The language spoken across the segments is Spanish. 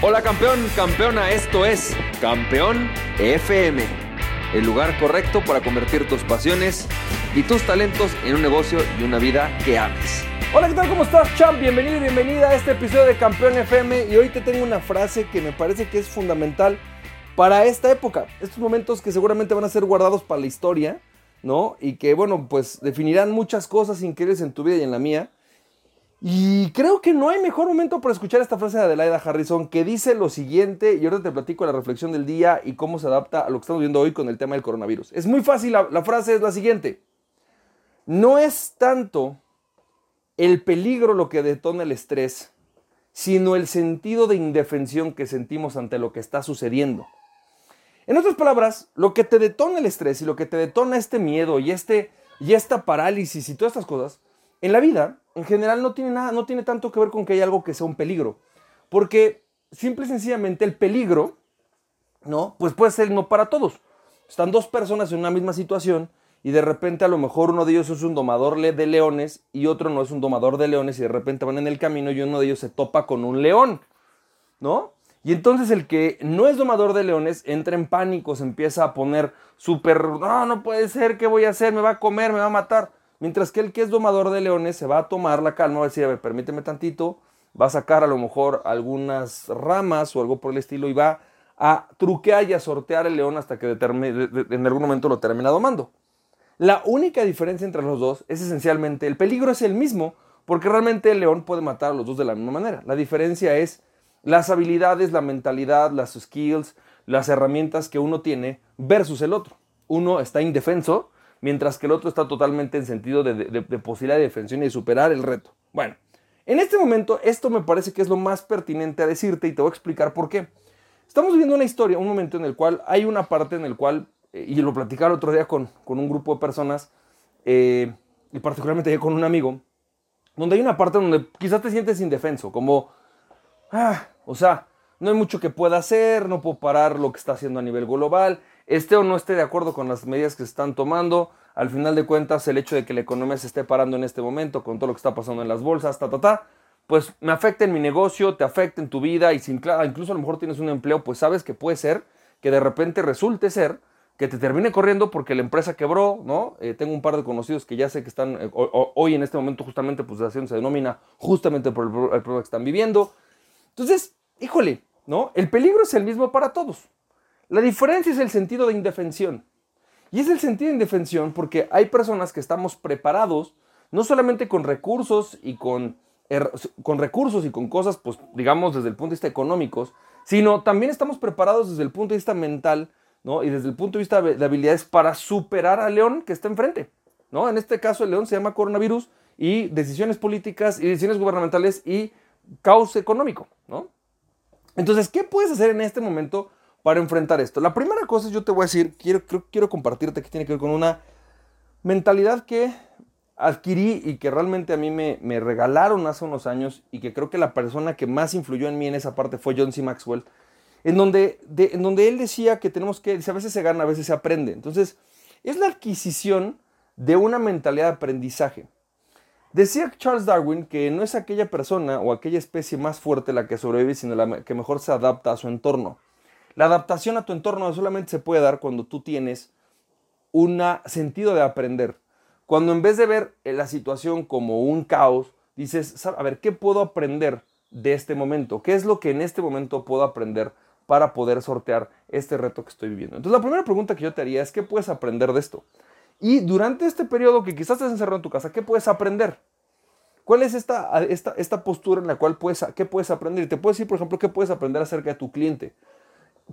Hola campeón, campeona, esto es Campeón FM, el lugar correcto para convertir tus pasiones y tus talentos en un negocio y una vida que ames. Hola, ¿qué tal? ¿Cómo estás, champ? Bienvenido y bienvenida a este episodio de Campeón FM y hoy te tengo una frase que me parece que es fundamental para esta época, estos momentos que seguramente van a ser guardados para la historia, ¿no? Y que, bueno, pues definirán muchas cosas increíbles en tu vida y en la mía. Y creo que no hay mejor momento para escuchar esta frase de Adelaida Harrison que dice lo siguiente, y ahora te platico la reflexión del día y cómo se adapta a lo que estamos viendo hoy con el tema del coronavirus. Es muy fácil, la, la frase es la siguiente. No es tanto el peligro lo que detona el estrés, sino el sentido de indefensión que sentimos ante lo que está sucediendo. En otras palabras, lo que te detona el estrés y lo que te detona este miedo y, este, y esta parálisis y todas estas cosas, en la vida, en general, no tiene, nada, no tiene tanto que ver con que haya algo que sea un peligro. Porque simple y sencillamente el peligro, ¿no? Pues puede ser no para todos. Están dos personas en una misma situación y de repente a lo mejor uno de ellos es un domador de leones y otro no es un domador de leones y de repente van en el camino y uno de ellos se topa con un león, ¿no? Y entonces el que no es domador de leones entra en pánico, se empieza a poner súper, no, no puede ser, ¿qué voy a hacer? Me va a comer, me va a matar. Mientras que el que es domador de leones se va a tomar la calma, va a decir, a ver, permíteme tantito, va a sacar a lo mejor algunas ramas o algo por el estilo y va a truquear y a sortear el león hasta que en algún momento lo termina domando. La única diferencia entre los dos es esencialmente el peligro es el mismo, porque realmente el león puede matar a los dos de la misma manera. La diferencia es las habilidades, la mentalidad, las skills, las herramientas que uno tiene versus el otro. Uno está indefenso, mientras que el otro está totalmente en sentido de, posibilidad de defensión y de superar el reto. Bueno, en este momento esto me parece que es lo más pertinente a decirte y te voy a explicar por qué. Estamos viviendo una historia, un momento en el cual hay una parte en el cual, eh, y lo platicaba otro día con, con un grupo de personas, eh, y particularmente con un amigo, donde hay una parte donde quizás te sientes indefenso, como, ah, o sea, no hay mucho que pueda hacer, no puedo parar lo que está haciendo a nivel global, esté o no esté de acuerdo con las medidas que se están tomando, al final de cuentas el hecho de que la economía se esté parando en este momento con todo lo que está pasando en las bolsas, ta, ta, ta, pues me afecta en mi negocio, te afecta en tu vida y incluso a lo mejor tienes un empleo, pues sabes que puede ser que de repente resulte ser que te termine corriendo porque la empresa quebró, ¿no? Eh, tengo un par de conocidos que ya sé que están eh, hoy en este momento justamente, pues la situación se denomina justamente por el, el problema que están viviendo. Entonces, híjole, ¿no? El peligro es el mismo para todos. La diferencia es el sentido de indefensión. Y es el sentido de indefensión porque hay personas que estamos preparados, no solamente con recursos y con, con recursos y con cosas, pues digamos desde el punto de vista económicos, sino también estamos preparados desde el punto de vista mental, ¿no? Y desde el punto de vista de habilidades para superar al león que está enfrente, ¿no? En este caso el león se llama coronavirus y decisiones políticas y decisiones gubernamentales y caos económico, ¿no? Entonces, ¿qué puedes hacer en este momento para enfrentar esto. La primera cosa yo te voy a decir, quiero, quiero compartirte que tiene que ver con una mentalidad que adquirí y que realmente a mí me, me, regalaron hace unos años y que creo que la persona que más influyó en mí en esa parte fue John C. Maxwell, en donde, en donde él decía que tenemos que, a veces se gana, a veces se aprende. Entonces, es la adquisición de una mentalidad de aprendizaje. Decía Charles Darwin que no es aquella persona o aquella especie más fuerte la que sobrevive, sino la que mejor se adapta a su entorno. La adaptación a tu entorno solamente se puede dar cuando tú tienes un sentido de aprender. Cuando en vez de ver la situación como un caos, dices, a ver, ¿qué puedo aprender de este momento? ¿Qué es lo que en este momento puedo aprender para poder sortear este reto que estoy viviendo? Entonces la primera pregunta que yo te haría es, ¿qué puedes aprender de esto? Y durante este periodo que quizás estés encerrado en tu casa, ¿qué puedes aprender? ¿Cuál es esta, esta, esta postura en la cual puedes, ¿qué puedes aprender? Te puedo decir, por ejemplo, ¿qué puedes aprender acerca de tu cliente?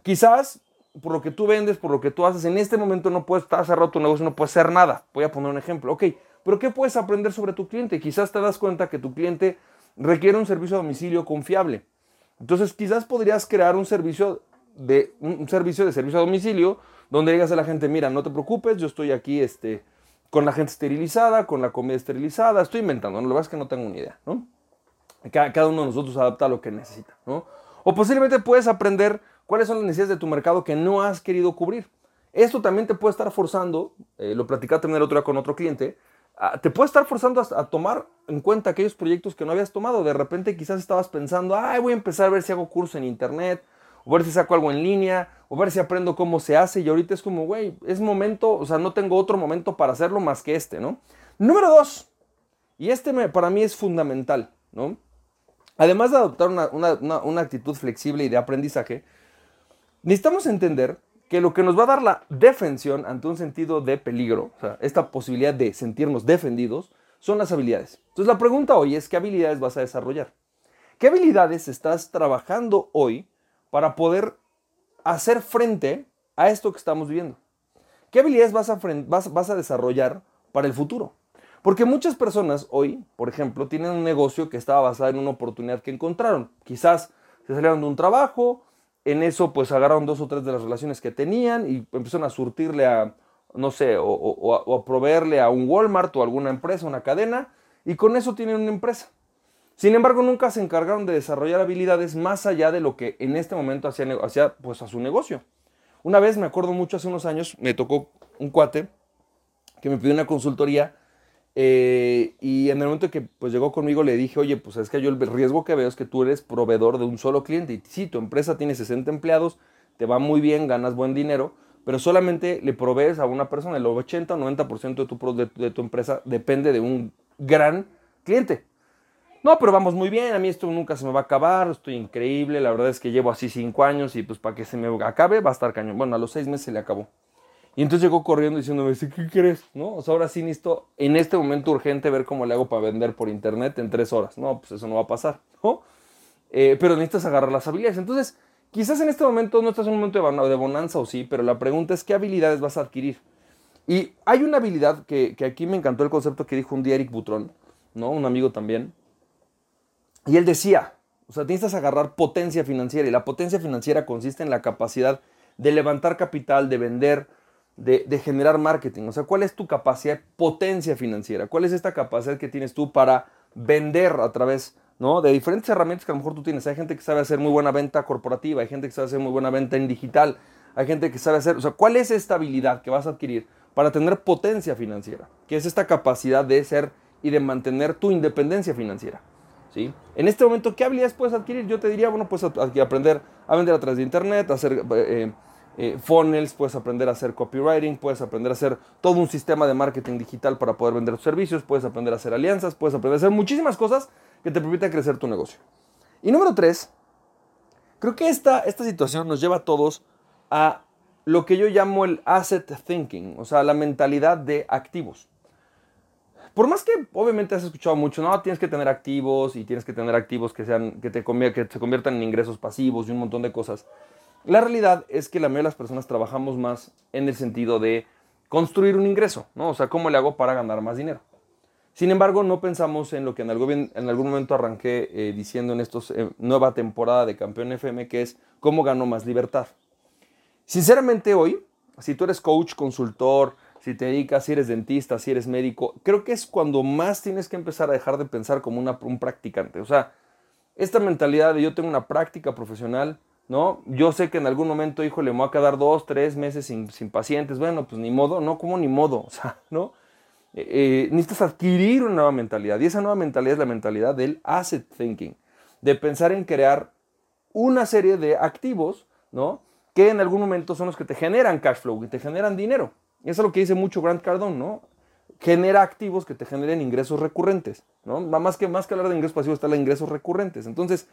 Quizás por lo que tú vendes, por lo que tú haces, en este momento no puedes estar cerrado tu negocio, no puedes hacer nada. Voy a poner un ejemplo. Ok, pero ¿qué puedes aprender sobre tu cliente? Quizás te das cuenta que tu cliente requiere un servicio a domicilio confiable. Entonces, quizás podrías crear un servicio de un servicio de servicio a domicilio donde digas a la gente, mira, no te preocupes, yo estoy aquí este, con la gente esterilizada, con la comida esterilizada, estoy inventando, ¿no? lo que es que no tengo ni idea, ¿no? Cada, cada uno de nosotros adapta lo que necesita, ¿no? O posiblemente puedes aprender cuáles son las necesidades de tu mercado que no has querido cubrir. Esto también te puede estar forzando, eh, lo platicaba también el otro día con otro cliente, ah, te puede estar forzando a, a, tomar en cuenta aquellos proyectos que no habías tomado. De repente quizás estabas pensando, ay, voy a empezar a ver si hago curso en internet, o ver si saco algo en línea, o ver si aprendo cómo se hace. Y ahorita es como, güey, es momento, o sea, no tengo otro momento para hacerlo más que este, ¿no? Número dos, y este me, para mí es fundamental, ¿no? Además de adoptar una, una, una actitud flexible y de aprendizaje, necesitamos entender que lo que nos va a dar la defensión ante un sentido de peligro, esta posibilidad de sentirnos defendidos, son las habilidades. Entonces la pregunta hoy es, ¿qué habilidades vas a desarrollar? ¿Qué habilidades estás trabajando hoy para poder hacer frente a esto que estamos viviendo? ¿Qué habilidades vas a, vas a desarrollar para el futuro? Porque muchas personas hoy, por ejemplo, tienen un negocio que estaba basado en una oportunidad que encontraron. Quizás se salieron de un trabajo, en eso pues agarraron dos o tres de las relaciones que tenían y empezaron a surtirle a, no sé, o, a proveerle a un Walmart o alguna empresa, una cadena, y con eso tienen una empresa. Sin embargo, nunca se encargaron de desarrollar habilidades más allá de lo que en este momento hacía, hacía pues, a su negocio. Una vez, me acuerdo mucho, hace unos años, me tocó un cuate que me pidió una consultoría eh, y en el momento que pues llegó conmigo le dije, oye, pues es que yo el riesgo que veo es que tú eres proveedor de un solo cliente. Y sí, tu empresa tiene 60 empleados, te va muy bien, ganas buen dinero, pero solamente le provees a una persona. El 80 o 90% de tu, de, de tu empresa depende de un gran cliente. No, pero vamos muy bien, a mí esto nunca se me va a acabar, estoy increíble, la verdad es que llevo así 5 años y pues para que se me acabe va a estar cañón. Bueno, a los 6 meses se le acabó. Y entonces llegó corriendo diciéndome, ¿qué quieres? ¿No? O sea, ahora sí necesito en este momento urgente ver cómo le hago para vender por internet en tres horas. No, pues eso no va a pasar. ¿no? Eh, pero necesitas agarrar las habilidades. Entonces, quizás en este momento no estás en un momento de bonanza o sí, pero la pregunta es, ¿qué habilidades vas a adquirir? Y hay una habilidad que, que aquí me encantó el concepto que dijo un día Eric Butrón, ¿no? Un amigo también. Y él decía, o sea, necesitas agarrar potencia financiera. Y la potencia financiera consiste en la capacidad de levantar capital, de vender, de, generar marketing. O sea, ¿cuál es tu capacidad, potencia financiera? ¿Cuál es esta capacidad que tienes tú para vender a través ¿no? de diferentes herramientas que a lo mejor tú tienes? Hay gente que sabe hacer muy buena venta corporativa, hay gente que sabe hacer muy buena venta en digital, hay gente que sabe hacer, o sea, ¿cuál es esta habilidad que vas a adquirir para tener potencia financiera? Que es esta capacidad de ser y de mantener tu independencia financiera. ¿Sí? En este momento, ¿qué habilidades puedes adquirir? Yo te diría, bueno, pues aprender a vender a través de internet, a hacer eh, eh, funnels, puedes aprender a hacer copywriting, puedes aprender a hacer todo un sistema de marketing digital para poder vender tus servicios, puedes aprender a hacer alianzas, puedes aprender a hacer muchísimas cosas que te permitan crecer tu negocio. Y número tres, creo que esta, esta situación nos lleva a todos a lo que yo llamo el asset thinking, o sea, la mentalidad de activos. Por más que obviamente has escuchado mucho, no, tienes que tener activos y tienes que tener activos que, sean, que, te que se conviertan en ingresos pasivos y un montón de cosas. La realidad es que la mayoría de las personas trabajamos más en el sentido de construir un ingreso, ¿no? O sea, ¿cómo le hago para ganar más dinero? Sin embargo, no pensamos en lo que en algún, en algún momento arranqué eh, diciendo en esta eh, nueva temporada de Campeón FM, que es cómo gano más libertad. Sinceramente hoy, si tú eres coach, consultor, si te dedicas, si eres dentista, si eres médico, creo que es cuando más tienes que empezar a dejar de pensar como una, un practicante. O sea, esta mentalidad de yo tengo una práctica profesional, ¿no? Yo sé que en algún momento, hijo, le voy a quedar dos, tres meses sin, pacientes. Bueno, pues ni modo, no, como ni modo, o sea, ¿no? Eh, eh, necesitas adquirir una nueva mentalidad y esa nueva mentalidad es la mentalidad del asset thinking, de pensar en crear una serie de activos, ¿no? Que en algún momento son los que te generan cash flow, y te generan dinero. Eso es lo que dice mucho Grant Cardone, ¿no? Genera activos que te generen ingresos recurrentes, ¿no? Más que, más que hablar de ingresos pasivos, está los ingresos recurrentes. Entonces,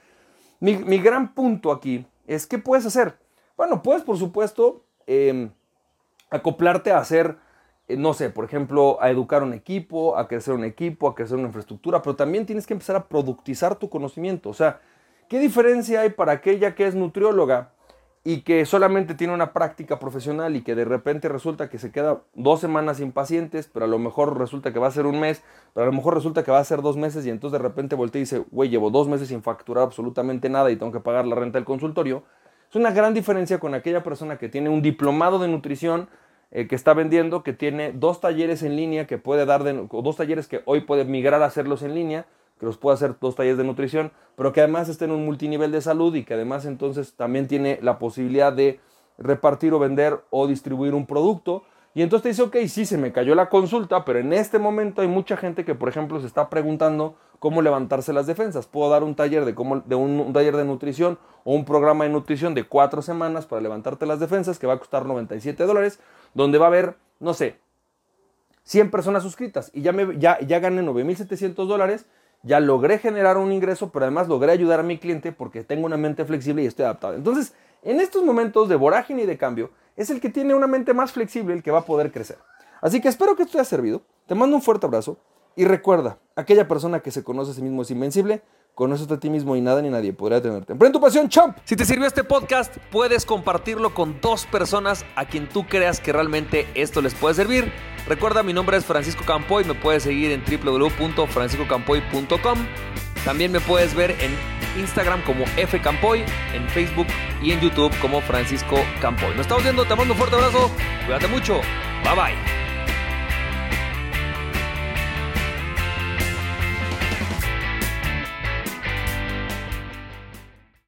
mi, mi gran punto aquí es ¿qué puedes hacer? Bueno, puedes por supuesto em, acoplarte a hacer, eh, no sé, por ejemplo, a educar un equipo, a crecer un equipo, a crecer una infraestructura, pero también tienes que empezar a productizar tu conocimiento. O sea, ¿qué diferencia hay para aquella que es nutrióloga y que solamente tiene una práctica profesional y que de repente resulta que se queda dos semanas sin pacientes, pero a lo mejor resulta que va a ser un mes, pero a lo mejor resulta que va a ser dos meses y entonces de repente voltea y dice, güey, llevo dos meses sin facturar absolutamente nada y tengo que pagar la renta del consultorio. Es una gran diferencia con aquella persona que tiene un diplomado de nutrición, eh, que está vendiendo, que tiene dos talleres en línea, que puede dar, de, dos talleres que hoy puede migrar a hacerlos en línea, que los puede hacer dos talleres de nutrición, pero que además esté en un multinivel de salud y que además entonces también tiene la posibilidad de repartir o vender o distribuir un producto Y entonces te dice, ok, sí, se me cayó la consulta, pero en este momento hay mucha gente que, por ejemplo, se está preguntando cómo levantarse las defensas. Puedo dar un taller de, cómo, de un, un, taller de nutrición o un programa de nutrición de cuatro semanas para levantarte las defensas que va a costar 97 dólares, donde va a haber, no sé, 100 personas suscritas y ya, me, ya, ya gané 9.700 dólares, ya logré generar un ingreso, pero además logré ayudar a mi cliente porque tengo una mente flexible y estoy adaptado. Entonces, en estos momentos de vorágine y de cambio, es el que tiene una mente más flexible el que va a poder crecer. Así que espero que esto te haya servido. Te mando un fuerte abrazo y recuerda, aquella persona que se conoce a sí mismo es invencible. Conoce a ti mismo y nada ni nadie podrá detenerte. Emprende tu pasión, champ. Si te sirvió este podcast, puedes compartirlo con dos personas a quien tú creas que realmente esto les puede servir. Recuerda, mi nombre es Francisco Campoy, me puedes seguir en www.franciscocampoy.com. También me puedes ver en Instagram como F Campoy, en Facebook y en YouTube como Francisco Campoy. Nos estamos viendo, te mando un fuerte abrazo, cuídate mucho, bye bye.